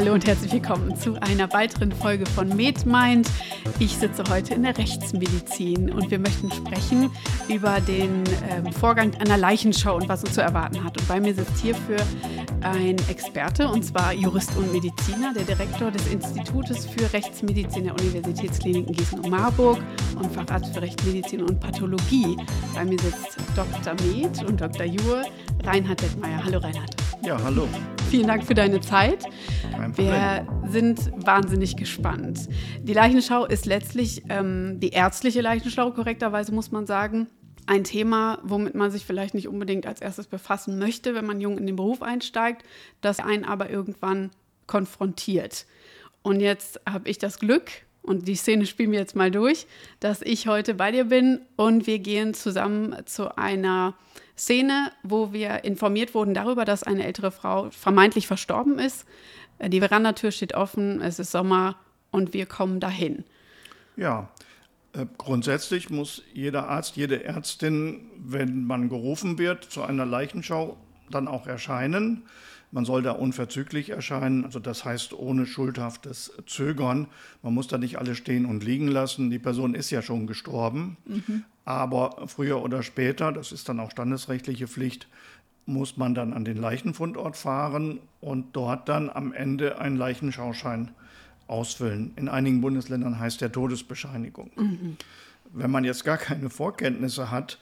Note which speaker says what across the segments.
Speaker 1: Hallo und herzlich willkommen zu einer weiteren Folge von MedMind. Ich sitze heute in der Rechtsmedizin und wir möchten sprechen über den äh, Vorgang einer Leichenschau und was uns zu erwarten hat. Und bei mir sitzt hierfür ein Experte und zwar Jurist und Mediziner, der Direktor des Institutes für Rechtsmedizin der Universitätskliniken Gießen und Marburg und Facharzt für Rechtsmedizin und Pathologie. Bei mir sitzt Dr. Med und Dr. Jur Reinhard Dettmeier. Hallo Reinhard.
Speaker 2: Ja, hallo.
Speaker 1: Vielen Dank für deine Zeit. Wir sind wahnsinnig gespannt. Die Leichenschau ist letztlich ähm, die ärztliche Leichenschau, korrekterweise muss man sagen. Ein Thema, womit man sich vielleicht nicht unbedingt als erstes befassen möchte, wenn man jung in den Beruf einsteigt, das einen aber irgendwann konfrontiert. Und jetzt habe ich das Glück, und die Szene spielen wir jetzt mal durch, dass ich heute bei dir bin und wir gehen zusammen zu einer Szene, wo wir informiert wurden darüber, dass eine ältere Frau vermeintlich verstorben ist. Die Verandatür steht offen, es ist Sommer und wir kommen dahin.
Speaker 2: Ja, äh, grundsätzlich muss jeder Arzt, jede Ärztin, wenn man gerufen wird zu einer Leichenschau, dann auch erscheinen. Man soll da unverzüglich erscheinen, also das heißt ohne schuldhaftes Zögern. Man muss da nicht alle stehen und liegen lassen. Die Person ist ja schon gestorben, mhm. aber früher oder später, das ist dann auch standesrechtliche Pflicht, muss man dann an den Leichenfundort fahren und dort dann am Ende einen Leichenschauschein ausfüllen. In einigen Bundesländern heißt der Todesbescheinigung. Mhm. Wenn man jetzt gar keine Vorkenntnisse hat,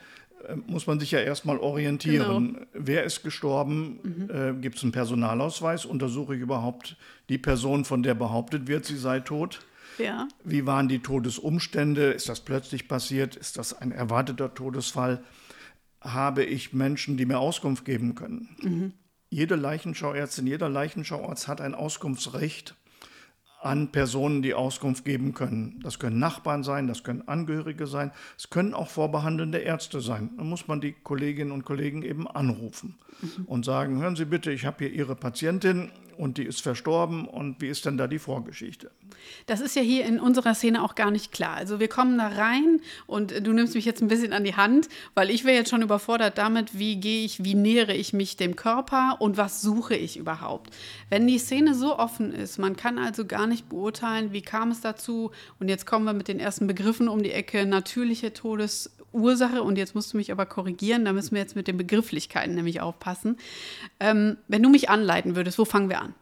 Speaker 2: muss man sich ja erstmal orientieren. Genau. Wer ist gestorben? Mhm. Äh, Gibt es einen Personalausweis? Untersuche ich überhaupt die Person, von der behauptet wird, sie sei tot? Ja. Wie waren die Todesumstände? Ist das plötzlich passiert? Ist das ein erwarteter Todesfall? Habe ich Menschen, die mir Auskunft geben können? Mhm. Jede Leichenschauärztin, jeder Leichenschauarzt hat ein Auskunftsrecht an Personen, die Auskunft geben können. Das können Nachbarn sein, das können Angehörige sein, es können auch vorbehandelnde Ärzte sein. Da muss man die Kolleginnen und Kollegen eben anrufen mhm. und sagen, hören Sie bitte, ich habe hier Ihre Patientin und die ist verstorben und wie ist denn da die Vorgeschichte?
Speaker 1: Das ist ja hier in unserer Szene auch gar nicht klar. Also wir kommen da rein und du nimmst mich jetzt ein bisschen an die Hand, weil ich wäre jetzt schon überfordert damit, wie gehe ich, wie nähere ich mich dem Körper und was suche ich überhaupt. Wenn die Szene so offen ist, man kann also gar nicht beurteilen, wie kam es dazu und jetzt kommen wir mit den ersten Begriffen um die Ecke, natürliche Todes Ursache, und jetzt musst du mich aber korrigieren, da müssen wir jetzt mit den Begrifflichkeiten nämlich aufpassen. Ähm, wenn du mich anleiten würdest, wo fangen wir an?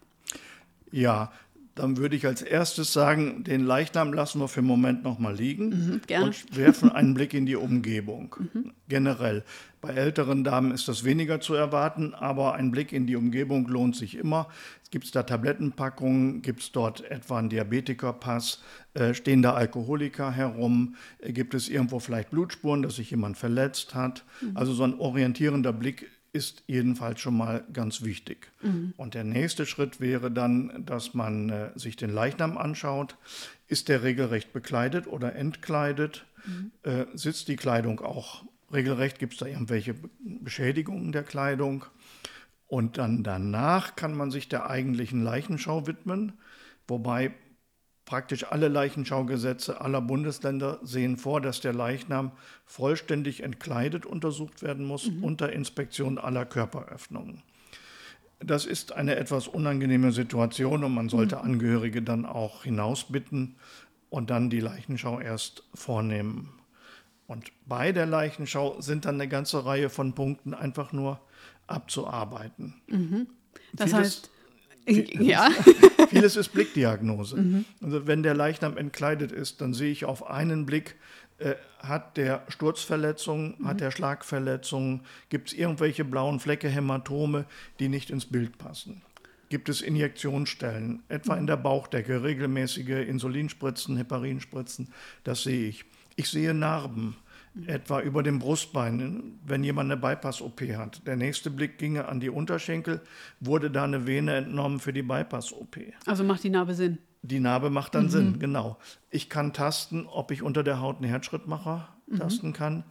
Speaker 2: Ja, dann würde ich als erstes sagen, den Leichnam lassen wir für den Moment nochmal liegen mhm, und werfen einen Blick in die Umgebung. Mhm. Generell. Bei älteren Damen ist das weniger zu erwarten, aber ein Blick in die Umgebung lohnt sich immer. Gibt es da Tablettenpackungen? Gibt es dort etwa einen Diabetikerpass? Äh, stehen da Alkoholiker herum? Äh, gibt es irgendwo vielleicht Blutspuren, dass sich jemand verletzt hat? Mhm. Also so ein orientierender Blick ist jedenfalls schon mal ganz wichtig. Mhm. Und der nächste Schritt wäre dann, dass man äh, sich den Leichnam anschaut. Ist der regelrecht bekleidet oder entkleidet? Mhm. Äh, sitzt die Kleidung auch regelrecht? Gibt es da irgendwelche Beschädigungen der Kleidung? Und dann danach kann man sich der eigentlichen Leichenschau widmen, wobei Praktisch alle Leichenschaugesetze aller Bundesländer sehen vor, dass der Leichnam vollständig entkleidet untersucht werden muss mhm. unter Inspektion aller Körperöffnungen. Das ist eine etwas unangenehme Situation und man sollte mhm. Angehörige dann auch hinausbitten und dann die Leichenschau erst vornehmen. Und bei der Leichenschau sind dann eine ganze Reihe von Punkten einfach nur abzuarbeiten.
Speaker 1: Mhm. Das Vieles heißt, ja.
Speaker 2: Vieles ist Blickdiagnose. Mhm. Also wenn der Leichnam entkleidet ist, dann sehe ich auf einen Blick, äh, hat der Sturzverletzungen, mhm. hat der Schlagverletzungen, gibt es irgendwelche blauen Flecke, Hämatome, die nicht ins Bild passen. Gibt es Injektionsstellen, etwa in der Bauchdecke, regelmäßige Insulinspritzen, Heparinspritzen, das sehe ich. Ich sehe Narben etwa über dem Brustbein, wenn jemand eine Bypass-OP hat. Der nächste Blick ginge an die Unterschenkel, wurde da eine Vene entnommen für die Bypass-OP.
Speaker 1: Also macht die Narbe Sinn?
Speaker 2: Die Narbe macht dann mhm. Sinn, genau. Ich kann tasten, ob ich unter der Haut einen Herzschrittmacher mhm. tasten kann,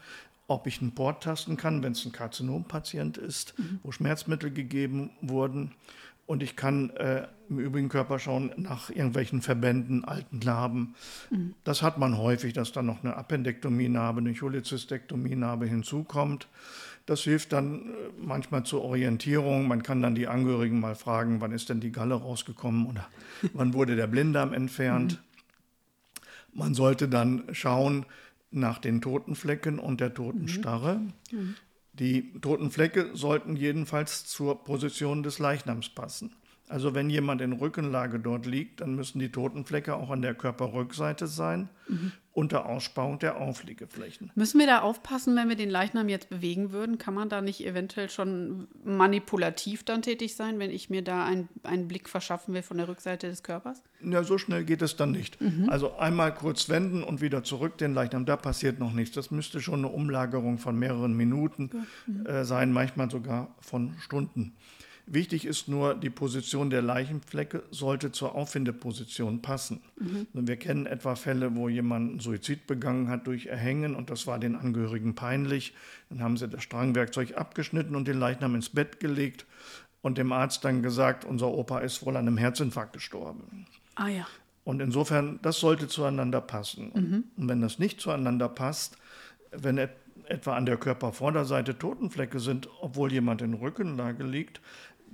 Speaker 2: ob ich einen Port tasten kann, wenn es ein Karzinompatient ist, mhm. wo Schmerzmittel gegeben wurden. Und ich kann äh, im übrigen Körper schauen nach irgendwelchen Verbänden, alten Narben. Mhm. Das hat man häufig, dass dann noch eine Appendektomie-Narbe, eine Cholecystektomie-Narbe hinzukommt. Das hilft dann äh, manchmal zur Orientierung. Man kann dann die Angehörigen mal fragen, wann ist denn die Galle rausgekommen oder wann wurde der Blinddarm entfernt. Mhm. Man sollte dann schauen nach den toten Flecken und der toten mhm. Die toten Flecke sollten jedenfalls zur Position des Leichnams passen. Also wenn jemand in Rückenlage dort liegt, dann müssen die toten Flecke auch an der Körperrückseite sein, mhm. unter Aussparung der Aufliegeflächen.
Speaker 1: Müssen wir da aufpassen, wenn wir den Leichnam jetzt bewegen würden? Kann man da nicht eventuell schon manipulativ dann tätig sein, wenn ich mir da ein, einen Blick verschaffen will von der Rückseite des Körpers?
Speaker 2: Ja, so schnell geht es dann nicht. Mhm. Also einmal kurz wenden und wieder zurück den Leichnam, da passiert noch nichts. Das müsste schon eine Umlagerung von mehreren Minuten mhm. äh, sein, manchmal sogar von Stunden. Wichtig ist nur, die Position der Leichenflecke sollte zur Auffindeposition passen. Mhm. Wir kennen etwa Fälle, wo jemand Suizid begangen hat durch Erhängen und das war den Angehörigen peinlich. Dann haben sie das Strangwerkzeug abgeschnitten und den Leichnam ins Bett gelegt und dem Arzt dann gesagt, unser Opa ist wohl an einem Herzinfarkt gestorben.
Speaker 1: Ah ja.
Speaker 2: Und insofern, das sollte zueinander passen. Mhm. Und wenn das nicht zueinander passt, wenn etwa an der Körpervorderseite Totenflecke sind, obwohl jemand in Rückenlage liegt,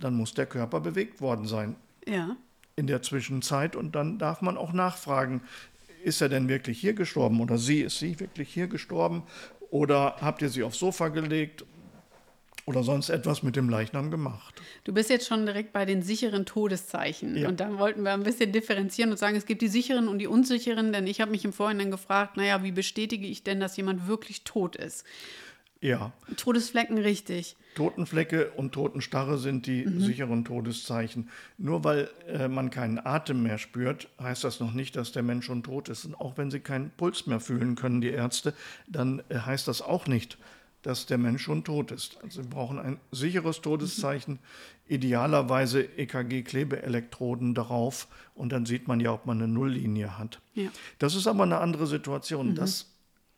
Speaker 2: dann muss der Körper bewegt worden sein.
Speaker 1: Ja.
Speaker 2: In der Zwischenzeit und dann darf man auch nachfragen, ist er denn wirklich hier gestorben oder sie, ist sie wirklich hier gestorben oder habt ihr sie aufs Sofa gelegt oder sonst etwas mit dem Leichnam gemacht.
Speaker 1: Du bist jetzt schon direkt bei den sicheren Todeszeichen. Ja. Und da wollten wir ein bisschen differenzieren und sagen, es gibt die sicheren und die unsicheren, denn ich habe mich im Vorhinein gefragt, naja, wie bestätige ich denn, dass jemand wirklich tot ist?
Speaker 2: Ja.
Speaker 1: Todesflecken, richtig.
Speaker 2: Totenflecke und Totenstarre sind die mhm. sicheren Todeszeichen. Nur weil äh, man keinen Atem mehr spürt, heißt das noch nicht, dass der Mensch schon tot ist. Und auch wenn sie keinen Puls mehr fühlen können, die Ärzte, dann äh, heißt das auch nicht, dass der Mensch schon tot ist. Also wir brauchen ein sicheres Todeszeichen, idealerweise EKG-Klebeelektroden darauf und dann sieht man ja, ob man eine Nulllinie hat. Ja. Das ist aber eine andere Situation. Mhm. Das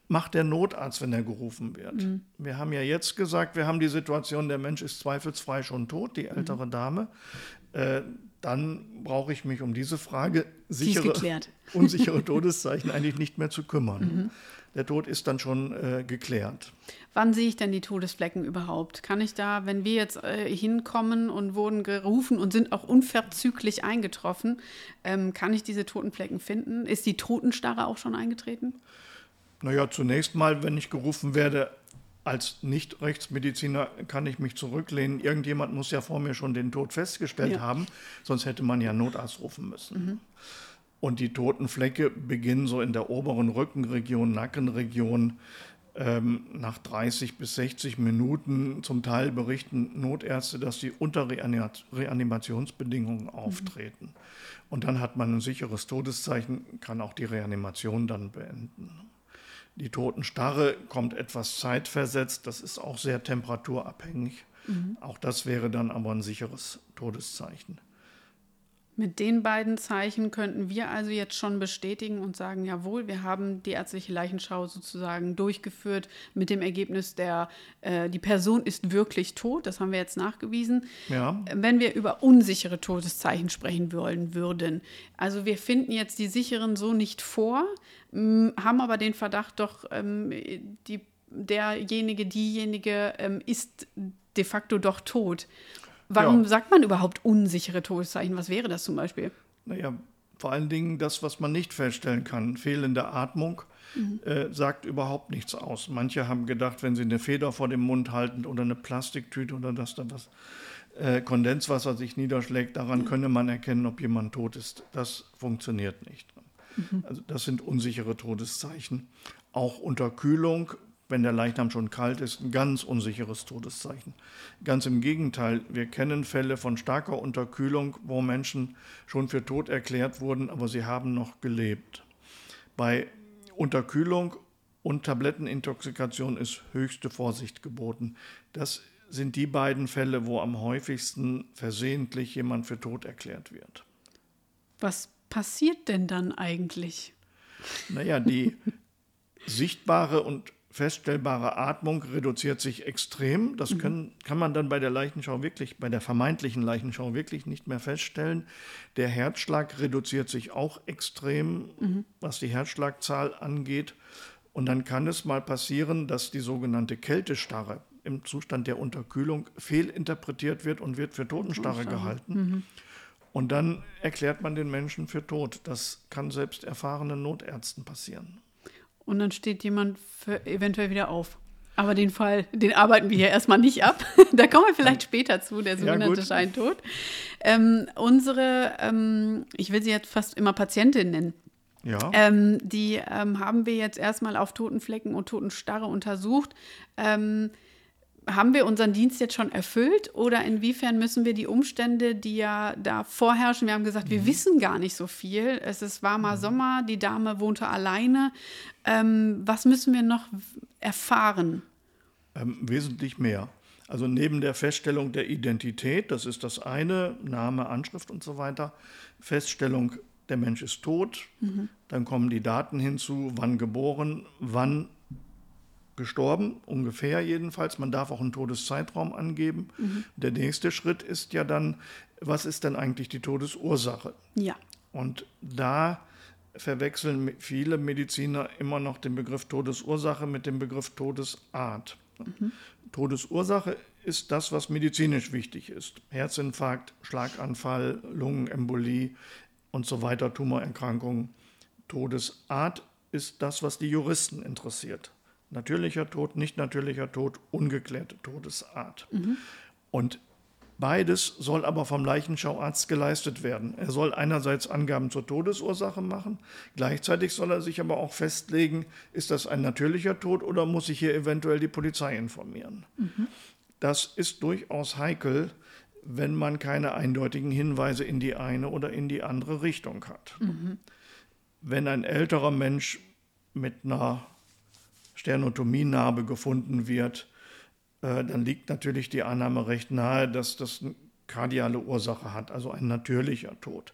Speaker 2: macht der Notarzt, wenn er gerufen wird. Mhm. Wir haben ja jetzt gesagt, wir haben die Situation, der Mensch ist zweifelsfrei schon tot, die ältere mhm. Dame. Äh, dann brauche ich mich um diese Frage sichere, unsichere Todeszeichen eigentlich nicht mehr zu kümmern. Mhm. Der Tod ist dann schon äh, geklärt.
Speaker 1: Wann sehe ich denn die Todesflecken überhaupt? Kann ich da, wenn wir jetzt äh, hinkommen und wurden gerufen und sind auch unverzüglich eingetroffen, ähm, kann ich diese toten Flecken finden? Ist die Totenstarre auch schon eingetreten?
Speaker 2: Naja, zunächst mal, wenn ich gerufen werde, als Nicht-Rechtsmediziner kann ich mich zurücklehnen. Irgendjemand muss ja vor mir schon den Tod festgestellt ja. haben, sonst hätte man ja Notarzt rufen müssen. Mhm. Und die toten Flecke beginnen so in der oberen Rückenregion, Nackenregion. Ähm, nach 30 bis 60 Minuten zum Teil berichten Notärzte, dass sie unter Reanimationsbedingungen mhm. auftreten. Mhm. Und dann hat man ein sicheres Todeszeichen, kann auch die Reanimation dann beenden. Die Totenstarre kommt etwas zeitversetzt, das ist auch sehr temperaturabhängig. Mhm. Auch das wäre dann aber ein sicheres Todeszeichen.
Speaker 1: Mit den beiden Zeichen könnten wir also jetzt schon bestätigen und sagen, jawohl, wir haben die ärztliche Leichenschau sozusagen durchgeführt mit dem Ergebnis, der äh, die Person ist wirklich tot. Das haben wir jetzt nachgewiesen.
Speaker 2: Ja.
Speaker 1: Wenn wir über unsichere Todeszeichen sprechen wollen würden, also wir finden jetzt die sicheren so nicht vor, haben aber den Verdacht, doch ähm, die, derjenige, diejenige ähm, ist de facto doch tot. Warum ja. sagt man überhaupt unsichere Todeszeichen? Was wäre das zum Beispiel?
Speaker 2: Naja, vor allen Dingen das, was man nicht feststellen kann. Fehlende Atmung mhm. äh, sagt überhaupt nichts aus. Manche haben gedacht, wenn sie eine Feder vor dem Mund halten oder eine Plastiktüte oder dass da was äh, Kondenswasser sich niederschlägt, daran mhm. könne man erkennen, ob jemand tot ist. Das funktioniert nicht. Mhm. Also das sind unsichere Todeszeichen. Auch Unterkühlung wenn der Leichnam schon kalt ist, ein ganz unsicheres Todeszeichen. Ganz im Gegenteil, wir kennen Fälle von starker Unterkühlung, wo Menschen schon für tot erklärt wurden, aber sie haben noch gelebt. Bei Unterkühlung und Tablettenintoxikation ist höchste Vorsicht geboten. Das sind die beiden Fälle, wo am häufigsten versehentlich jemand für tot erklärt wird.
Speaker 1: Was passiert denn dann eigentlich?
Speaker 2: Naja, die sichtbare und feststellbare Atmung reduziert sich extrem. Das mhm. können, kann man dann bei der Leichenschau wirklich, bei der vermeintlichen Leichenschau wirklich nicht mehr feststellen. Der Herzschlag reduziert sich auch extrem, mhm. was die Herzschlagzahl angeht. Und dann kann es mal passieren, dass die sogenannte Kältestarre, im Zustand der Unterkühlung fehlinterpretiert wird und wird für Totenstarre gehalten. Mhm. Und dann erklärt man den Menschen für tot. Das kann selbst erfahrenen Notärzten passieren.
Speaker 1: Und dann steht jemand eventuell wieder auf. Aber den Fall, den arbeiten wir hier erstmal nicht ab. da kommen wir vielleicht später zu, der sogenannte ja, Scheintod. Ähm, unsere, ähm, ich will sie jetzt fast immer Patientin nennen. Ja. Ähm, die ähm, haben wir jetzt erstmal auf Totenflecken und Totenstarre untersucht. Haben wir unseren Dienst jetzt schon erfüllt oder inwiefern müssen wir die Umstände, die ja da vorherrschen, wir haben gesagt, wir mhm. wissen gar nicht so viel. Es ist warmer mhm. Sommer, die Dame wohnte alleine. Ähm, was müssen wir noch erfahren?
Speaker 2: Ähm, wesentlich mehr. Also neben der Feststellung der Identität, das ist das eine, Name, Anschrift und so weiter, Feststellung, der Mensch ist tot, mhm. dann kommen die Daten hinzu, wann geboren, wann gestorben, ungefähr jedenfalls. Man darf auch einen Todeszeitraum angeben. Mhm. Der nächste Schritt ist ja dann, was ist denn eigentlich die Todesursache?
Speaker 1: Ja.
Speaker 2: Und da verwechseln viele Mediziner immer noch den Begriff Todesursache mit dem Begriff Todesart. Mhm. Todesursache ist das, was medizinisch wichtig ist. Herzinfarkt, Schlaganfall, Lungenembolie und so weiter, Tumorerkrankungen. Todesart ist das, was die Juristen interessiert. Natürlicher Tod, nicht natürlicher Tod, ungeklärte Todesart. Mhm. Und beides soll aber vom Leichenschauarzt geleistet werden. Er soll einerseits Angaben zur Todesursache machen, gleichzeitig soll er sich aber auch festlegen, ist das ein natürlicher Tod oder muss ich hier eventuell die Polizei informieren. Mhm. Das ist durchaus heikel, wenn man keine eindeutigen Hinweise in die eine oder in die andere Richtung hat. Mhm. Wenn ein älterer Mensch mit einer Sternotomienarbe gefunden wird, äh, dann liegt natürlich die Annahme recht nahe, dass das eine kardiale Ursache hat, also ein natürlicher Tod.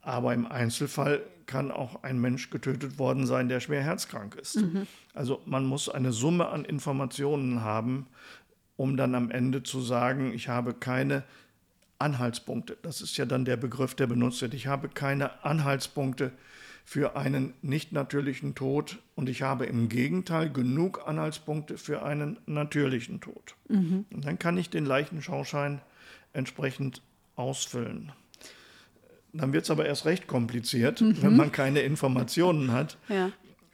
Speaker 2: Aber im Einzelfall kann auch ein Mensch getötet worden sein, der schwer herzkrank ist. Mhm. Also man muss eine Summe an Informationen haben, um dann am Ende zu sagen, ich habe keine Anhaltspunkte. Das ist ja dann der Begriff, der benutzt wird. Ich habe keine Anhaltspunkte für einen nicht natürlichen Tod und ich habe im Gegenteil genug Anhaltspunkte für einen natürlichen Tod. Mhm. Und dann kann ich den Leichenschauschein entsprechend ausfüllen. Dann wird es aber erst recht kompliziert, mhm. wenn man keine Informationen hat. Ja.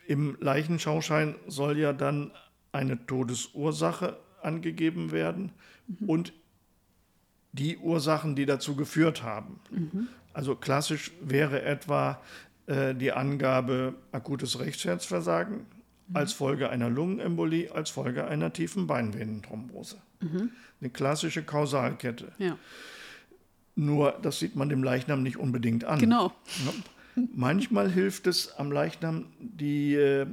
Speaker 2: Im Leichenschauschein soll ja dann eine Todesursache angegeben werden mhm. und die Ursachen, die dazu geführt haben. Mhm. Also klassisch wäre etwa äh, die Angabe akutes Rechtsherzversagen mhm. als Folge einer Lungenembolie, als Folge einer tiefen Beinvenenthrombose. Mhm. Eine klassische Kausalkette. Ja. Nur, das sieht man dem Leichnam nicht unbedingt an.
Speaker 1: Genau.
Speaker 2: Ja. Manchmal hilft es am Leichnam, die äh,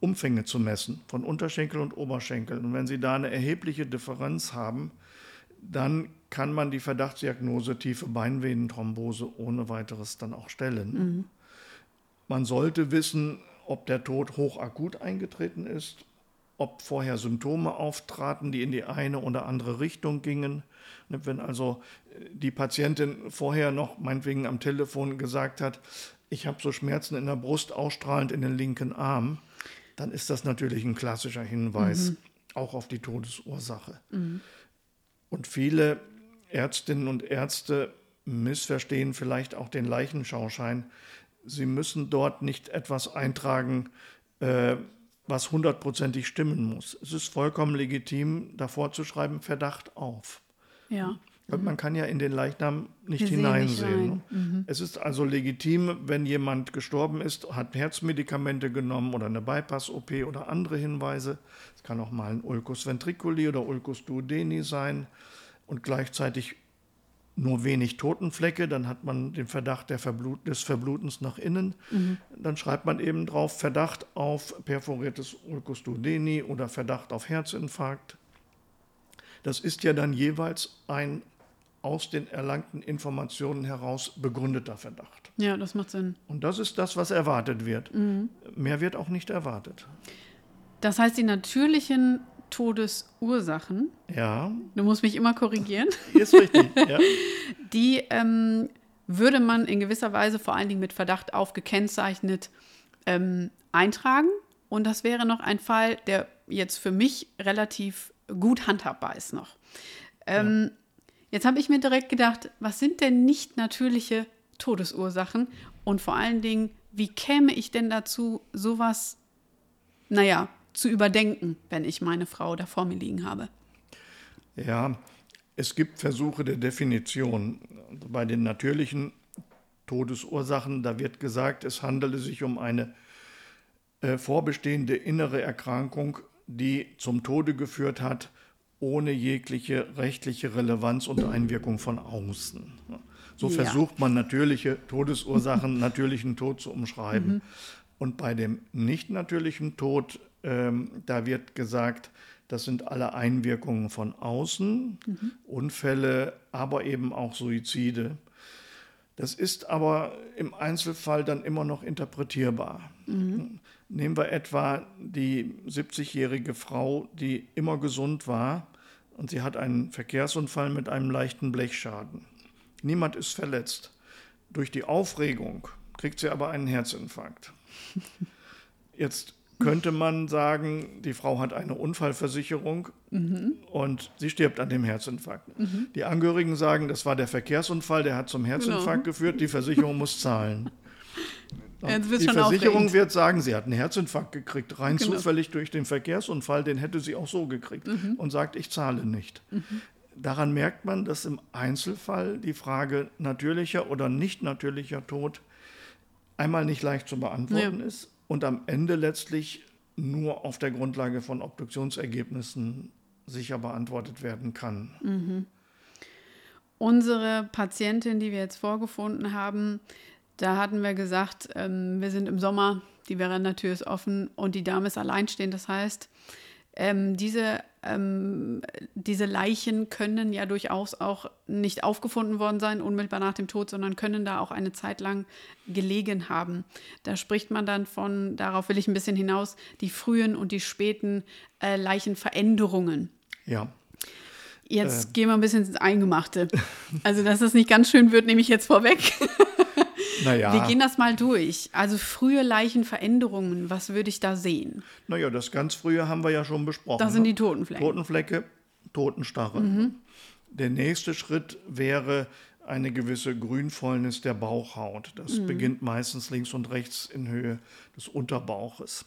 Speaker 2: Umfänge zu messen von Unterschenkel und Oberschenkel. Und wenn Sie da eine erhebliche Differenz haben, dann kann man die Verdachtsdiagnose tiefe Beinvenenthrombose ohne weiteres dann auch stellen. Mhm. Man sollte wissen, ob der Tod hochakut eingetreten ist, ob vorher Symptome auftraten, die in die eine oder andere Richtung gingen. Wenn also die Patientin vorher noch meinetwegen am Telefon gesagt hat, ich habe so Schmerzen in der Brust ausstrahlend in den linken Arm, dann ist das natürlich ein klassischer Hinweis mhm. auch auf die Todesursache. Mhm. Und viele Ärztinnen und Ärzte missverstehen vielleicht auch den Leichenschauschein. Sie müssen dort nicht etwas eintragen, äh, was hundertprozentig stimmen muss. Es ist vollkommen legitim, davor zu schreiben, Verdacht auf.
Speaker 1: Ja.
Speaker 2: Mhm. Man kann ja in den Leichnam nicht Wir hineinsehen. Nicht ne? mhm. Es ist also legitim, wenn jemand gestorben ist, hat Herzmedikamente genommen oder eine Bypass-OP oder andere Hinweise. Es kann auch mal ein Ulcus ventriculi oder Ulcus duodeni sein und gleichzeitig nur wenig Totenflecke, dann hat man den Verdacht Verblut des Verblutens nach innen. Mhm. Dann schreibt man eben drauf Verdacht auf perforiertes Ulcus duodeni oder Verdacht auf Herzinfarkt. Das ist ja dann jeweils ein aus den erlangten Informationen heraus begründeter Verdacht.
Speaker 1: Ja, das macht Sinn.
Speaker 2: Und das ist das, was erwartet wird. Mhm. Mehr wird auch nicht erwartet.
Speaker 1: Das heißt, die natürlichen Todesursachen.
Speaker 2: Ja.
Speaker 1: Du musst mich immer korrigieren.
Speaker 2: Ist richtig, ja.
Speaker 1: Die ähm, würde man in gewisser Weise vor allen Dingen mit Verdacht auf gekennzeichnet ähm, eintragen. Und das wäre noch ein Fall, der jetzt für mich relativ gut handhabbar ist noch. Ähm, ja. Jetzt habe ich mir direkt gedacht, was sind denn nicht natürliche Todesursachen? Und vor allen Dingen, wie käme ich denn dazu, sowas, naja, zu überdenken, wenn ich meine Frau da vor mir liegen habe?
Speaker 2: Ja, es gibt Versuche der Definition. Bei den natürlichen Todesursachen, da wird gesagt, es handele sich um eine äh, vorbestehende innere Erkrankung, die zum Tode geführt hat, ohne jegliche rechtliche Relevanz und Einwirkung von außen. So ja. versucht man natürliche Todesursachen, natürlichen Tod zu umschreiben. Mhm. Und bei dem nicht natürlichen Tod, ähm, da wird gesagt, das sind alle Einwirkungen von außen, mhm. Unfälle, aber eben auch Suizide. Das ist aber im Einzelfall dann immer noch interpretierbar. Mhm. Nehmen wir etwa die 70-jährige Frau, die immer gesund war und sie hat einen Verkehrsunfall mit einem leichten Blechschaden. Niemand ist verletzt. Durch die Aufregung kriegt sie aber einen Herzinfarkt. Jetzt könnte man sagen, die Frau hat eine Unfallversicherung mhm. und sie stirbt an dem Herzinfarkt. Mhm. Die Angehörigen sagen, das war der Verkehrsunfall, der hat zum Herzinfarkt genau. geführt, die Versicherung muss zahlen. die Versicherung aufregend. wird sagen, sie hat einen Herzinfarkt gekriegt, rein genau. zufällig durch den Verkehrsunfall, den hätte sie auch so gekriegt mhm. und sagt, ich zahle nicht. Mhm. Daran merkt man, dass im Einzelfall die Frage natürlicher oder nicht natürlicher Tod einmal nicht leicht zu beantworten ja. ist und am Ende letztlich nur auf der Grundlage von Obduktionsergebnissen sicher beantwortet werden kann. Mhm.
Speaker 1: Unsere Patientin, die wir jetzt vorgefunden haben, da hatten wir gesagt, ähm, wir sind im Sommer, die Veranda-Tür ist offen und die Dame ist alleinstehend. Das heißt, ähm, diese, ähm, diese Leichen können ja durchaus auch nicht aufgefunden worden sein, unmittelbar nach dem Tod, sondern können da auch eine Zeit lang gelegen haben. Da spricht man dann von, darauf will ich ein bisschen hinaus, die frühen und die späten äh, Leichenveränderungen.
Speaker 2: Ja.
Speaker 1: Jetzt äh. gehen wir ein bisschen ins Eingemachte. Also, dass das nicht ganz schön wird, nehme ich jetzt vorweg. Naja. Wir gehen das mal durch. Also frühe Leichenveränderungen, was würde ich da sehen?
Speaker 2: Naja, das ganz frühe haben wir ja schon besprochen.
Speaker 1: Das sind ne? die Totenflecke.
Speaker 2: Totenflecke, Totenstarre. Mhm. Der nächste Schritt wäre eine gewisse Grünfäulnis der Bauchhaut. Das mhm. beginnt meistens links und rechts in Höhe des Unterbauches.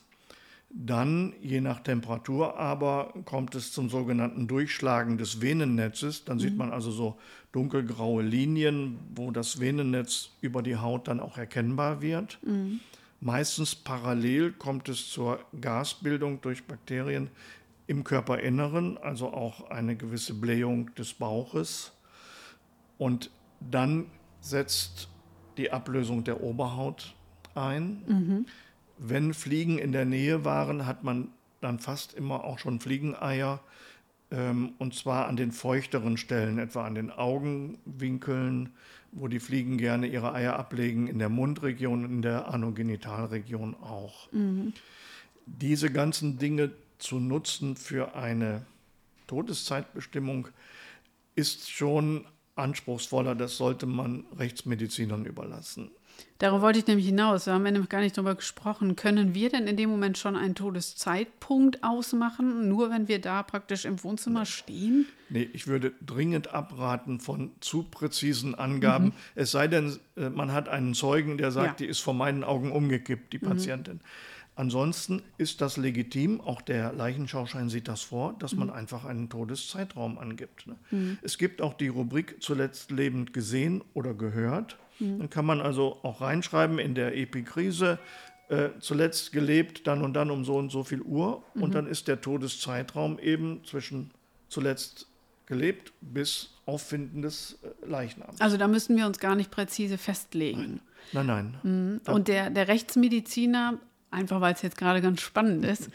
Speaker 2: Dann, je nach Temperatur aber, kommt es zum sogenannten Durchschlagen des Venennetzes. Dann mhm. sieht man also so dunkelgraue Linien, wo das Venennetz über die Haut dann auch erkennbar wird. Mhm. Meistens parallel kommt es zur Gasbildung durch Bakterien im Körperinneren, also auch eine gewisse Blähung des Bauches. Und dann setzt die Ablösung der Oberhaut ein. Mhm. Wenn Fliegen in der Nähe waren, hat man dann fast immer auch schon Fliegeneier ähm, und zwar an den feuchteren Stellen, etwa an den Augenwinkeln, wo die Fliegen gerne ihre Eier ablegen, in der Mundregion, in der Anogenitalregion auch. Mhm. Diese ganzen Dinge zu nutzen für eine Todeszeitbestimmung ist schon anspruchsvoller, das sollte man Rechtsmedizinern überlassen.
Speaker 1: Darauf wollte ich nämlich hinaus. Wir haben ja nämlich gar nicht darüber gesprochen. Können wir denn in dem Moment schon einen Todeszeitpunkt ausmachen, nur wenn wir da praktisch im Wohnzimmer stehen?
Speaker 2: Nee, ich würde dringend abraten von zu präzisen Angaben. Mhm. Es sei denn, äh, man hat einen Zeugen, der sagt, ja. die ist vor meinen Augen umgekippt, die mhm. Ansonsten ist das legitim, auch der Leichenschauschein sieht das vor, dass man mhm. einfach einen Todeszeitraum angibt. Ne? Mhm. Es gibt auch die Rubrik zuletzt lebend gesehen oder gehört. Mhm. Dann kann man also auch reinschreiben in der Epikrise, äh, zuletzt gelebt, dann und dann um so und so viel Uhr. Mhm. Und dann ist der Todeszeitraum eben zwischen zuletzt gelebt bis Auffinden des äh, Leichnams.
Speaker 1: Also da müssen wir uns gar nicht präzise festlegen.
Speaker 2: Nein, nein.
Speaker 1: nein. Mhm. Und der, der Rechtsmediziner einfach weil es jetzt gerade ganz spannend ist,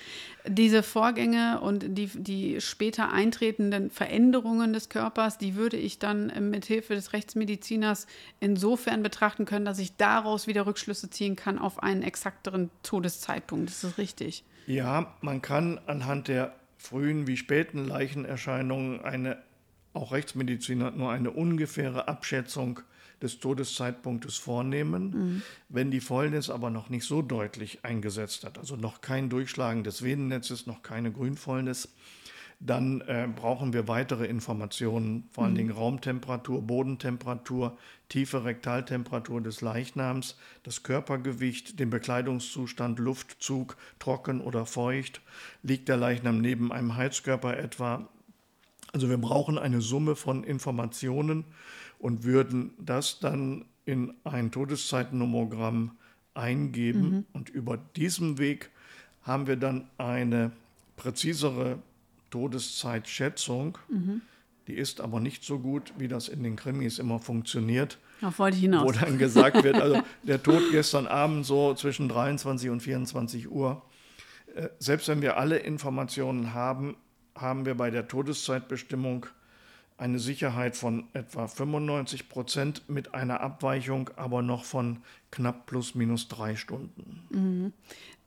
Speaker 1: diese Vorgänge und die, die später eintretenden Veränderungen des Körpers, die würde ich dann mit Hilfe des Rechtsmediziners insofern betrachten können, dass ich daraus wieder Rückschlüsse ziehen kann auf einen exakteren Todeszeitpunkt. Ist das richtig?
Speaker 2: Ja, man kann anhand der frühen wie späten Leichenerscheinungen eine, auch Rechtsmediziner, nur eine ungefähre Abschätzung des Todeszeitpunktes vornehmen. Mhm. Wenn die Fäulnis aber noch nicht so deutlich eingesetzt hat, also noch kein Durchschlagen des Venennetzes, noch keine Grünfäulnis, dann äh, brauchen wir weitere Informationen, vor allen mhm. Dingen Raumtemperatur, Bodentemperatur, tiefe Rektaltemperatur des Leichnams, das Körpergewicht, den Bekleidungszustand, Luftzug, trocken oder feucht, liegt der Leichnam neben einem Heizkörper etwa. Also wir brauchen eine Summe von Informationen und würden das dann in ein Todeszeitnomogramm eingeben mhm. und über diesen Weg haben wir dann eine präzisere Todeszeitschätzung. Mhm. Die ist aber nicht so gut, wie das in den Krimis immer funktioniert.
Speaker 1: Auf wollte ich hinaus.
Speaker 2: Wo dann gesagt wird, also der Tod gestern Abend so zwischen 23 und 24 Uhr. Äh, selbst wenn wir alle Informationen haben, haben wir bei der Todeszeitbestimmung eine Sicherheit von etwa 95 Prozent mit einer Abweichung aber noch von knapp plus minus drei Stunden.
Speaker 1: Mhm.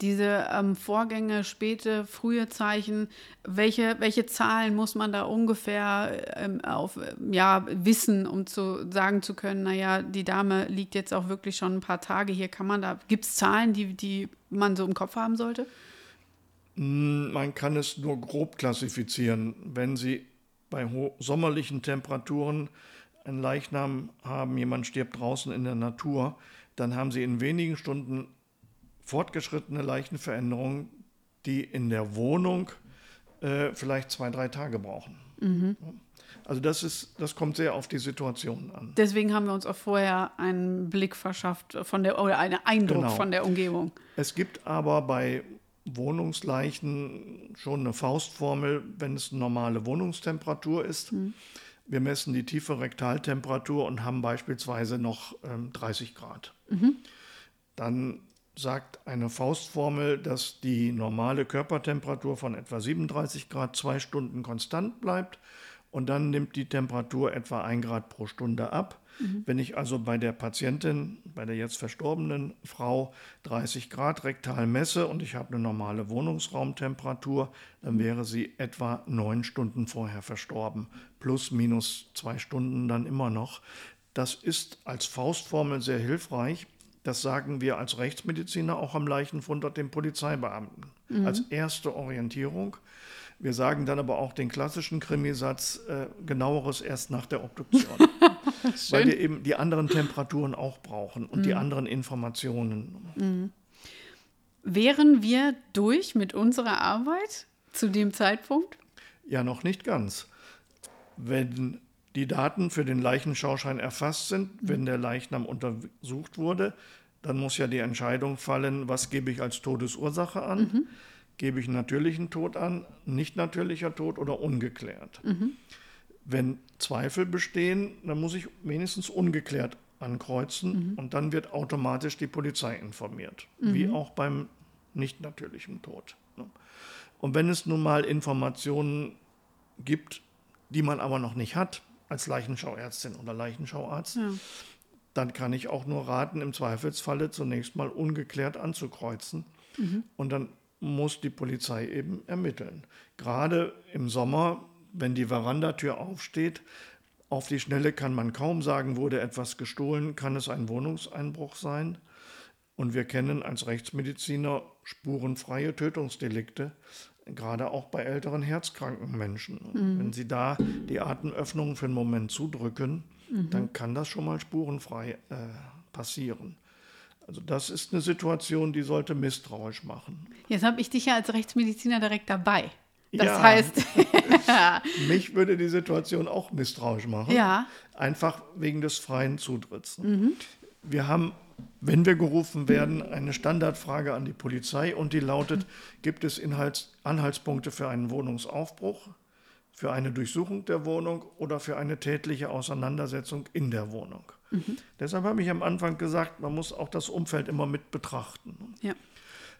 Speaker 1: Diese ähm, Vorgänge, späte, frühe Zeichen, welche, welche Zahlen muss man da ungefähr ähm, auf, ja, wissen, um zu sagen zu können, naja, die Dame liegt jetzt auch wirklich schon ein paar Tage hier. Kann man da, gibt es Zahlen, die, die man so im Kopf haben sollte?
Speaker 2: Hm, man kann es nur grob klassifizieren. Wenn Sie bei sommerlichen Temperaturen einen Leichnam haben, jemand stirbt draußen in der Natur, dann haben sie in wenigen Stunden fortgeschrittene Leichenveränderungen, die in der Wohnung äh, vielleicht zwei, drei Tage brauchen. Mhm. Also das ist, das kommt sehr auf die Situation an.
Speaker 1: Deswegen haben wir uns auch vorher einen Blick verschafft von der oder einen Eindruck genau. von der Umgebung.
Speaker 2: Es gibt aber bei Wohnungsleichen schon eine Faustformel, wenn es eine normale Wohnungstemperatur ist. Mhm. Wir messen die tiefe Rektaltemperatur und haben beispielsweise noch ähm, 30 Grad. Mhm. Dann sagt eine Faustformel, dass die normale Körpertemperatur von etwa 37 Grad zwei Stunden konstant bleibt und dann nimmt die Temperatur etwa ein Grad pro Stunde ab. Mhm. Wenn ich also bei der Patientin, bei der jetzt verstorbenen Frau 30 Grad rektal messe und ich habe eine normale Wohnungsraumtemperatur, dann mhm. wäre sie etwa neun Stunden vorher verstorben. Plus, minus zwei Stunden dann immer noch. Das ist als Faustformel sehr hilfreich. Das sagen wir als Rechtsmediziner auch am Leichenfund und dem Polizeibeamten. Mhm. Als erste Orientierung. Wir sagen dann aber auch den klassischen Krimisatz, äh, genaueres erst nach der Obduktion. weil wir eben die anderen Temperaturen auch brauchen und mhm. die anderen Informationen. Mhm.
Speaker 1: Wären wir durch mit unserer Arbeit zu dem Zeitpunkt?
Speaker 2: Ja, noch nicht ganz. Wenn die Daten für den Leichenschauschein erfasst sind, mhm. wenn der Leichnam untersucht wurde, dann muss ja die Entscheidung fallen, was gebe ich als Todesursache an. Gebe ich natürlichen Tod an, nicht natürlicher Tod oder ungeklärt. Mhm. Wenn Zweifel bestehen, dann muss ich wenigstens ungeklärt ankreuzen mhm. und dann wird automatisch die Polizei informiert, mhm. wie auch beim nicht natürlichen Tod. Ne? Und wenn es nun mal Informationen gibt, die man aber noch nicht hat, als Leichenschauärztin oder Leichenschauarzt, ja. dann kann ich auch nur raten, im Zweifelsfalle zunächst mal ungeklärt anzukreuzen. Mhm. Und dann muss die Polizei eben ermitteln. Gerade im Sommer, wenn die Verandatür aufsteht, auf die Schnelle kann man kaum sagen, wurde etwas gestohlen, kann es ein Wohnungseinbruch sein. Und wir kennen als Rechtsmediziner spurenfreie Tötungsdelikte, gerade auch bei älteren herzkranken Menschen. Mhm. Wenn Sie da die Atemöffnungen für einen Moment zudrücken, mhm. dann kann das schon mal spurenfrei äh, passieren. Also das ist eine Situation, die sollte misstrauisch machen.
Speaker 1: Jetzt habe ich dich ja als Rechtsmediziner direkt dabei. Das ja, heißt.
Speaker 2: mich würde die Situation auch misstrauisch machen. Ja. Einfach wegen des freien Zutritts. Mhm. Wir haben, wenn wir gerufen werden, eine Standardfrage an die Polizei und die lautet: Gibt es Inhalts Anhaltspunkte für einen Wohnungsaufbruch, für eine Durchsuchung der Wohnung oder für eine tätliche Auseinandersetzung in der Wohnung? Mhm. Deshalb habe ich am Anfang gesagt, man muss auch das Umfeld immer mit betrachten. Ja.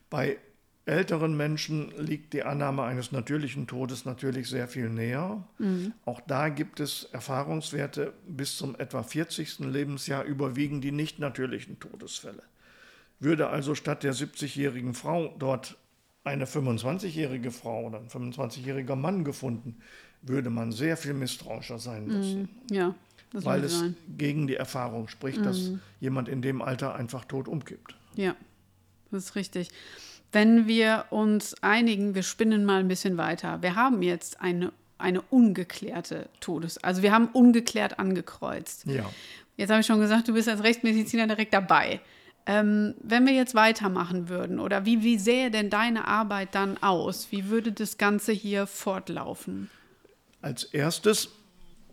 Speaker 2: Bei älteren Menschen liegt die Annahme eines natürlichen Todes natürlich sehr viel näher. Mhm. Auch da gibt es Erfahrungswerte. Bis zum etwa 40. Lebensjahr überwiegen die nicht natürlichen Todesfälle. Würde also statt der 70-jährigen Frau dort eine 25-jährige Frau oder ein 25-jähriger Mann gefunden, würde man sehr viel misstrauischer sein müssen.
Speaker 1: Mhm. Ja,
Speaker 2: weil es sein. gegen die Erfahrung spricht, mhm. dass jemand in dem Alter einfach tot umkippt.
Speaker 1: Ja, das ist richtig. Wenn wir uns einigen, wir spinnen mal ein bisschen weiter. Wir haben jetzt eine, eine ungeklärte Todes-, also wir haben ungeklärt angekreuzt.
Speaker 2: Ja.
Speaker 1: Jetzt habe ich schon gesagt, du bist als Rechtsmediziner direkt dabei. Ähm, wenn wir jetzt weitermachen würden, oder wie, wie sähe denn deine Arbeit dann aus? Wie würde das Ganze hier fortlaufen?
Speaker 2: Als erstes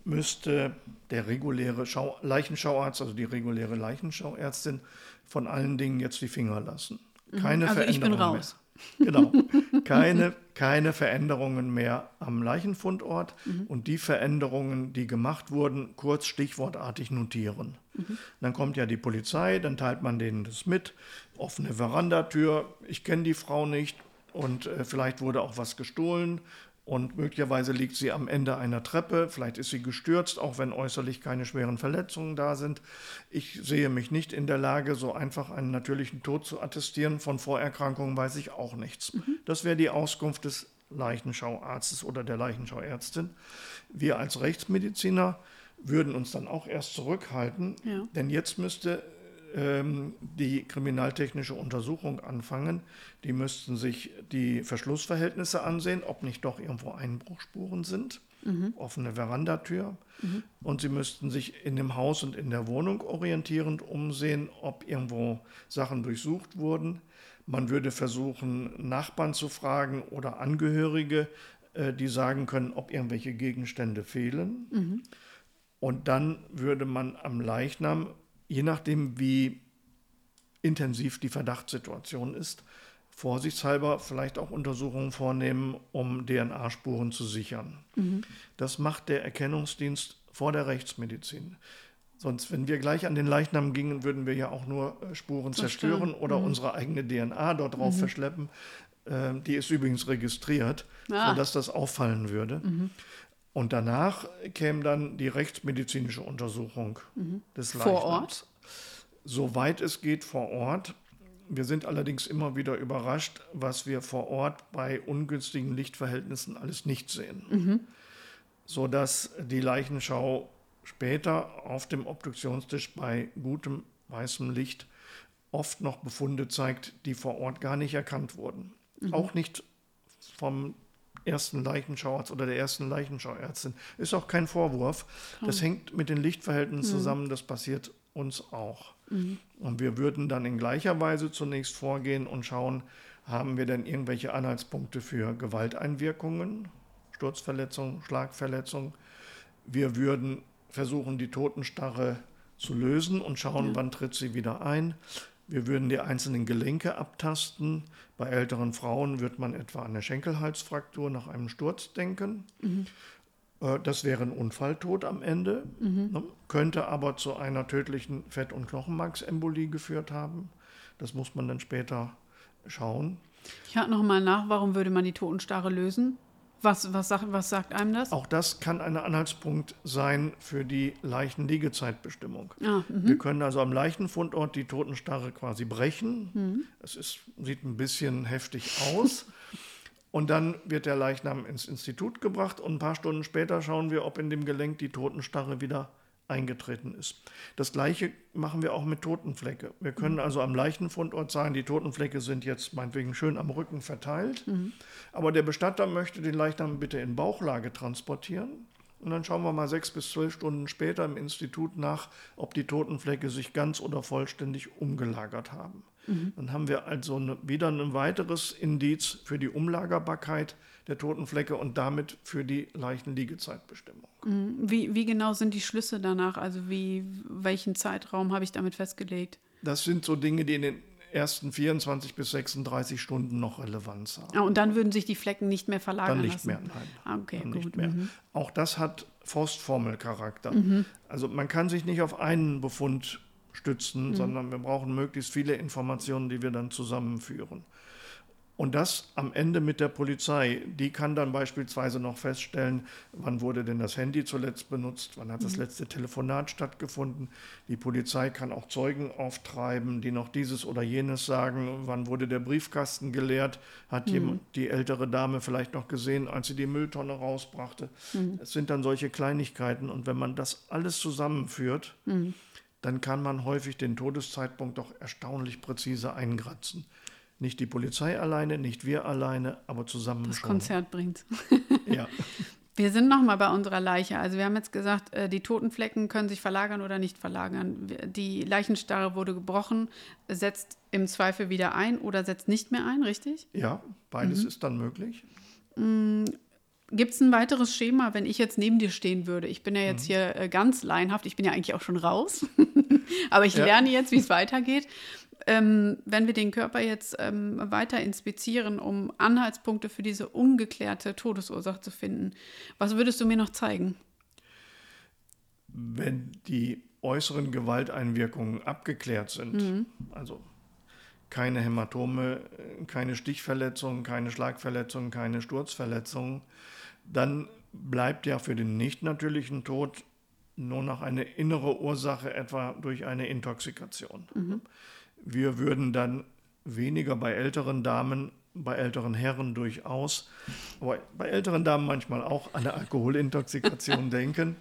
Speaker 2: müsste der reguläre Schau Leichenschauarzt, also die reguläre Leichenschauärztin, von allen Dingen jetzt die Finger lassen.
Speaker 1: Mhm.
Speaker 2: Keine
Speaker 1: Also ich bin
Speaker 2: Veränderungen
Speaker 1: raus.
Speaker 2: Mehr. Genau. Keine, keine Veränderungen mehr am Leichenfundort
Speaker 1: Mhm.
Speaker 2: und die Veränderungen, die gemacht wurden, kurz stichwortartig notieren.
Speaker 1: Mhm.
Speaker 2: Dann kommt ja die Polizei, dann teilt man denen das mit. Offene Verandatür, ich kenne die Frau nicht und äh, vielleicht wurde auch was gestohlen und möglicherweise liegt sie am Ende einer Treppe, vielleicht ist sie gestürzt, auch wenn äußerlich keine schweren Verletzungen da sind. Ich sehe mich nicht in der Lage, so einfach einen natürlichen Tod zu attestieren. Von Vorerkrankungen weiß ich auch nichts. Das wäre die Auskunft des Leichenschauarztes oder der Leichenschauärztin. Wir als Rechtsmediziner würden uns dann auch erst zurückhalten,
Speaker 1: Ja.
Speaker 2: denn jetzt müsste die kriminaltechnische Untersuchung anfangen. Die müssten sich die Verschlussverhältnisse ansehen, ob nicht doch irgendwo Einbruchspuren sind, offene Verandatür. Und sie müssten sich in dem Haus und in der Wohnung orientierend umsehen, ob irgendwo Sachen durchsucht wurden. Man würde versuchen, Nachbarn zu fragen oder Angehörige, äh, die sagen können, ob irgendwelche Gegenstände fehlen. Und dann würde man am Leichnam, je nachdem wie intensiv die Verdachtssituation ist, vorsichtshalber vielleicht auch Untersuchungen vornehmen, um DNA-Spuren zu sichern. Das macht der Erkennungsdienst vor der Rechtsmedizin. Sonst, wenn wir gleich an den Leichnam gingen, würden wir ja auch nur äh, Spuren
Speaker 1: Zerstören.
Speaker 2: zerstören oder unsere eigene DNA dort drauf verschleppen. Ähm, die ist übrigens registriert,
Speaker 1: Ah.
Speaker 2: sodass das auffallen würde. Und danach käme dann die rechtsmedizinische Untersuchung des
Speaker 1: Vor
Speaker 2: Leichnams.
Speaker 1: Ort?
Speaker 2: Soweit es geht vor Ort. Wir sind allerdings immer wieder überrascht, was wir vor Ort bei ungünstigen Lichtverhältnissen alles nicht sehen. Sodass die Leichenschau später auf dem Obduktionstisch bei gutem weißem Licht oft noch Befunde zeigt, die vor Ort gar nicht erkannt wurden. Auch nicht vom ersten Leichenschauarzt oder der ersten Leichenschauärztin. Ist auch kein Vorwurf. Das hängt mit den Lichtverhältnissen zusammen, das passiert uns auch. Und wir würden dann in gleicher Weise zunächst vorgehen und schauen, haben wir denn irgendwelche Anhaltspunkte für Gewalteinwirkungen, Sturzverletzung, Schlagverletzung. Wir würden versuchen, die Totenstarre zu lösen und schauen, wann tritt sie wieder ein. Wir würden die einzelnen Gelenke abtasten. Bei älteren Frauen wird man etwa an eine Schenkelhalsfraktur nach einem Sturz denken. Äh, Das wäre ein Unfalltod am Ende, ne? könnte aber zu einer tödlichen Fett- und Knochenmarksembolie geführt haben. Das muss man dann später schauen.
Speaker 1: Ich hake noch mal nach, warum würde man die Totenstarre lösen? Was, was, sagt, was sagt einem das?
Speaker 2: Auch das kann ein Anhaltspunkt sein für die Leichenliegezeitbestimmung.
Speaker 1: Ah,
Speaker 2: Wir können also am Leichenfundort die Totenstarre quasi brechen.
Speaker 1: Mhm.
Speaker 2: Es ist, sieht ein bisschen heftig aus. Und dann wird der Leichnam ins Institut gebracht und ein paar Stunden später schauen wir, ob in dem Gelenk die Totenstarre wieder eingetreten ist. Das gleiche machen wir auch mit Totenflecke. Wir können also am Leichenfundort sagen, die Totenflecke sind jetzt meinetwegen schön am Rücken verteilt, aber der Bestatter möchte den Leichnam bitte in Bauchlage transportieren. Und dann schauen wir mal sechs bis zwölf Stunden später im Institut nach, ob die Totenflecke sich ganz oder vollständig umgelagert haben. Dann haben wir also eine, wieder ein weiteres Indiz für die Umlagerbarkeit der Totenflecke und damit für die Leichenliegezeitbestimmung.
Speaker 1: Wie, wie genau sind die Schlüsse danach? Also wie, welchen Zeitraum habe ich damit festgelegt?
Speaker 2: Das sind so Dinge, die in den ersten 24 bis 36 Stunden noch Relevanz haben.
Speaker 1: Ah, und dann würden sich die Flecken nicht mehr verlagern
Speaker 2: Dann nicht
Speaker 1: lassen?
Speaker 2: mehr, nein.
Speaker 1: Ah, okay,
Speaker 2: Dann
Speaker 1: gut.
Speaker 2: nicht mehr.
Speaker 1: Mhm.
Speaker 2: Auch das hat Faustformelcharakter. Also man kann sich nicht auf einen Befund stützen, sondern wir brauchen möglichst viele Informationen, die wir dann zusammenführen. Und das am Ende mit der Polizei. Die kann dann beispielsweise noch feststellen, wann wurde denn das Handy zuletzt benutzt, wann hat das letzte Telefonat stattgefunden. Die Polizei kann auch Zeugen auftreiben, die noch dieses oder jenes sagen, wann wurde der Briefkasten geleert, hat jemand, die ältere Dame vielleicht noch gesehen, als sie die Mülltonne rausbrachte. Es sind dann solche Kleinigkeiten und wenn man das alles zusammenführt, dann kann man häufig den Todeszeitpunkt doch erstaunlich präzise eingratzen. Nicht die Polizei alleine, nicht wir alleine, aber zusammen
Speaker 1: das
Speaker 2: schon.
Speaker 1: Konzert bringt.
Speaker 2: ja.
Speaker 1: Wir sind nochmal bei unserer Leiche. Also wir haben jetzt gesagt, äh, die Totenflecken können sich verlagern oder nicht verlagern. Die Leichenstarre wurde gebrochen, setzt im Zweifel wieder ein oder setzt nicht mehr ein, richtig?
Speaker 2: Ja, beides mhm. ist dann möglich.
Speaker 1: Mm, Gibt es ein weiteres Schema, wenn ich jetzt neben dir stehen würde? Ich bin ja jetzt mhm. hier äh, ganz laienhaft, ich bin ja eigentlich auch schon raus, aber ich ja. lerne jetzt, wie es weitergeht. Ähm, wenn wir den Körper jetzt ähm, weiter inspizieren, um Anhaltspunkte für diese ungeklärte Todesursache zu finden, was würdest du mir noch zeigen?
Speaker 2: Wenn die äußeren Gewalteinwirkungen abgeklärt sind, mhm. also keine Hämatome, keine Stichverletzungen, keine Schlagverletzungen, keine Sturzverletzungen, dann bleibt ja für den nicht natürlichen Tod nur noch eine innere Ursache, etwa durch eine Intoxikation. Mhm. Wir würden dann weniger bei älteren Damen, bei älteren Herren durchaus, aber bei älteren Damen manchmal auch an eine Alkoholintoxikation denken.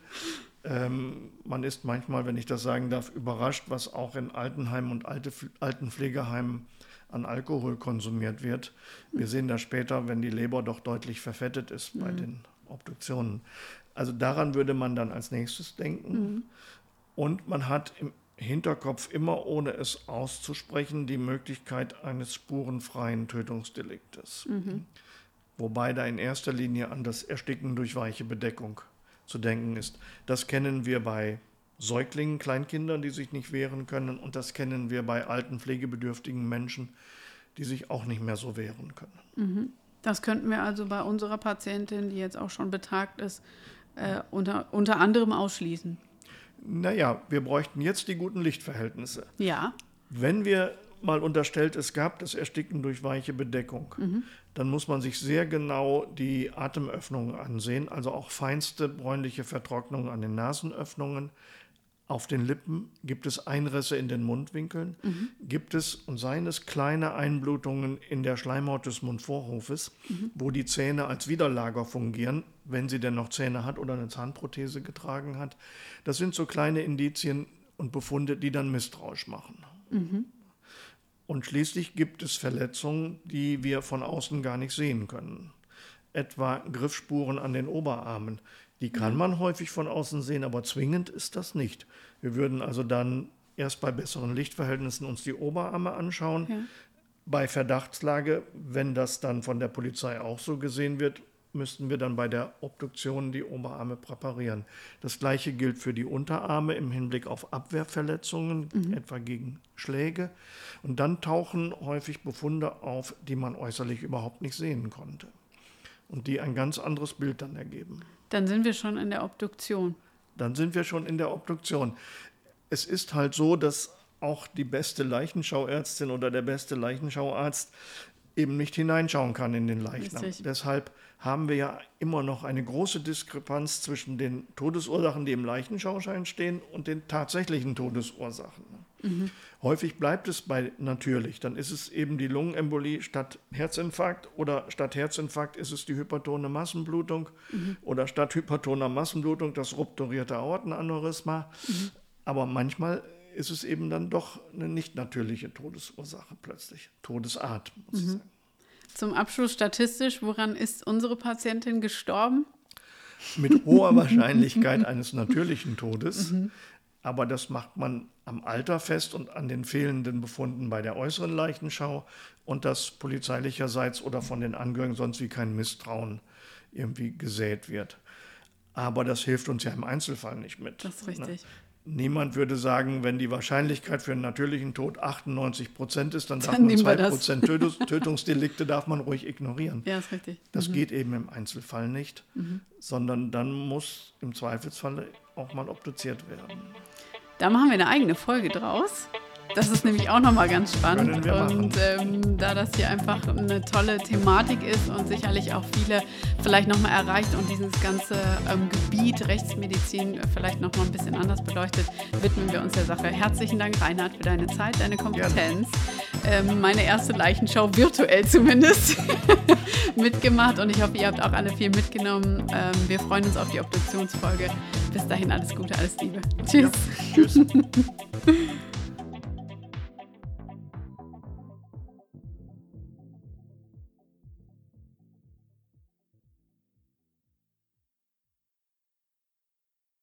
Speaker 2: Ähm, man ist manchmal, wenn ich das sagen darf, überrascht, was auch in Altenheimen und Alte, Altenpflegeheimen an Alkohol konsumiert wird. Wir sehen das später, wenn die Leber doch deutlich verfettet ist bei mhm. den Obduktionen. Also daran würde man dann als nächstes denken. Mhm. Und man hat im Hinterkopf immer, ohne es auszusprechen, die Möglichkeit eines spurenfreien Tötungsdeliktes. Mhm. Wobei da in erster Linie an das Ersticken durch weiche Bedeckung zu denken ist. Das kennen wir bei Säuglingen, Kleinkindern, die sich nicht wehren können, und das kennen wir bei alten pflegebedürftigen Menschen, die sich auch nicht mehr so wehren können.
Speaker 1: Mhm. Das könnten wir also bei unserer Patientin, die jetzt auch schon betagt ist, äh, unter, unter anderem ausschließen
Speaker 2: naja, wir bräuchten jetzt die guten Lichtverhältnisse.
Speaker 1: Ja.
Speaker 2: Wenn wir mal unterstellt, es gab das Ersticken durch weiche Bedeckung, mhm. dann muss man sich sehr genau die Atemöffnungen ansehen, also auch feinste bräunliche Vertrocknung an den Nasenöffnungen, auf den Lippen gibt es Einrisse in den Mundwinkeln, mhm. gibt es und seien es kleine Einblutungen in der Schleimhaut des Mundvorhofes, mhm. wo die Zähne als Widerlager fungieren, wenn sie denn noch Zähne hat oder eine Zahnprothese getragen hat. Das sind so kleine Indizien und Befunde, die dann misstrauisch machen. Mhm. Und schließlich gibt es Verletzungen, die wir von außen gar nicht sehen können. Etwa Griffspuren an den Oberarmen, die kann man häufig von außen sehen, aber zwingend ist das nicht. Wir würden also dann erst bei besseren Lichtverhältnissen uns die Oberarme anschauen. Ja. Bei Verdachtslage, wenn das dann von der Polizei auch so gesehen wird, müssten wir dann bei der Obduktion die Oberarme präparieren. Das gleiche gilt für die Unterarme im Hinblick auf Abwehrverletzungen, mhm. etwa gegen Schläge. Und dann tauchen häufig Befunde auf, die man äußerlich überhaupt nicht sehen konnte und die ein ganz anderes Bild dann ergeben.
Speaker 1: Dann sind wir schon in der Obduktion.
Speaker 2: Dann sind wir schon in der Obduktion. Es ist halt so, dass auch die beste Leichenschauärztin oder der beste Leichenschauarzt eben nicht hineinschauen kann in den Leichnam. Richtig. Deshalb haben wir ja immer noch eine große Diskrepanz zwischen den Todesursachen, die im Leichenschauschein stehen, und den tatsächlichen Todesursachen. Mhm. Häufig bleibt es bei natürlich. Dann ist es eben die Lungenembolie statt Herzinfarkt oder statt Herzinfarkt ist es die hypertone Massenblutung mhm. oder statt hypertoner Massenblutung das rupturierte Aortenaneurysma. Mhm. Aber manchmal ist es eben dann doch eine nicht natürliche Todesursache plötzlich. Todesart, muss ich mhm. sagen.
Speaker 1: Zum Abschluss statistisch, woran ist unsere Patientin gestorben?
Speaker 2: Mit hoher Wahrscheinlichkeit eines natürlichen Todes. Mhm. Aber das macht man am Alter fest und an den fehlenden Befunden bei der äußeren Leichenschau und dass polizeilicherseits oder von den Angehörigen sonst wie kein Misstrauen irgendwie gesät wird. Aber das hilft uns ja im Einzelfall nicht mit.
Speaker 1: Das ist richtig. Ne?
Speaker 2: Niemand würde sagen, wenn die Wahrscheinlichkeit für einen natürlichen Tod 98 Prozent ist, dann, dann darf man 2 Prozent Tötungsdelikte darf man ruhig ignorieren.
Speaker 1: Ja, ist richtig.
Speaker 2: Das mhm. geht eben im Einzelfall nicht, mhm. sondern dann muss im Zweifelsfall auch mal obduziert werden.
Speaker 1: Da machen wir eine eigene Folge draus. Das ist nämlich auch nochmal ganz spannend. Und ähm, da das hier einfach eine tolle Thematik ist und sicherlich auch viele vielleicht nochmal erreicht und dieses ganze ähm, Gebiet Rechtsmedizin vielleicht nochmal ein bisschen anders beleuchtet, widmen wir uns der Sache. Herzlichen Dank, Reinhard, für deine Zeit, deine Kompetenz. Ähm, meine erste Leichenschau, virtuell zumindest, mitgemacht und ich hoffe, ihr habt auch alle viel mitgenommen. Ähm, wir freuen uns auf die Obduktionsfolge. Bis dahin alles Gute, alles Liebe. Tschüss. Ja, tschüss.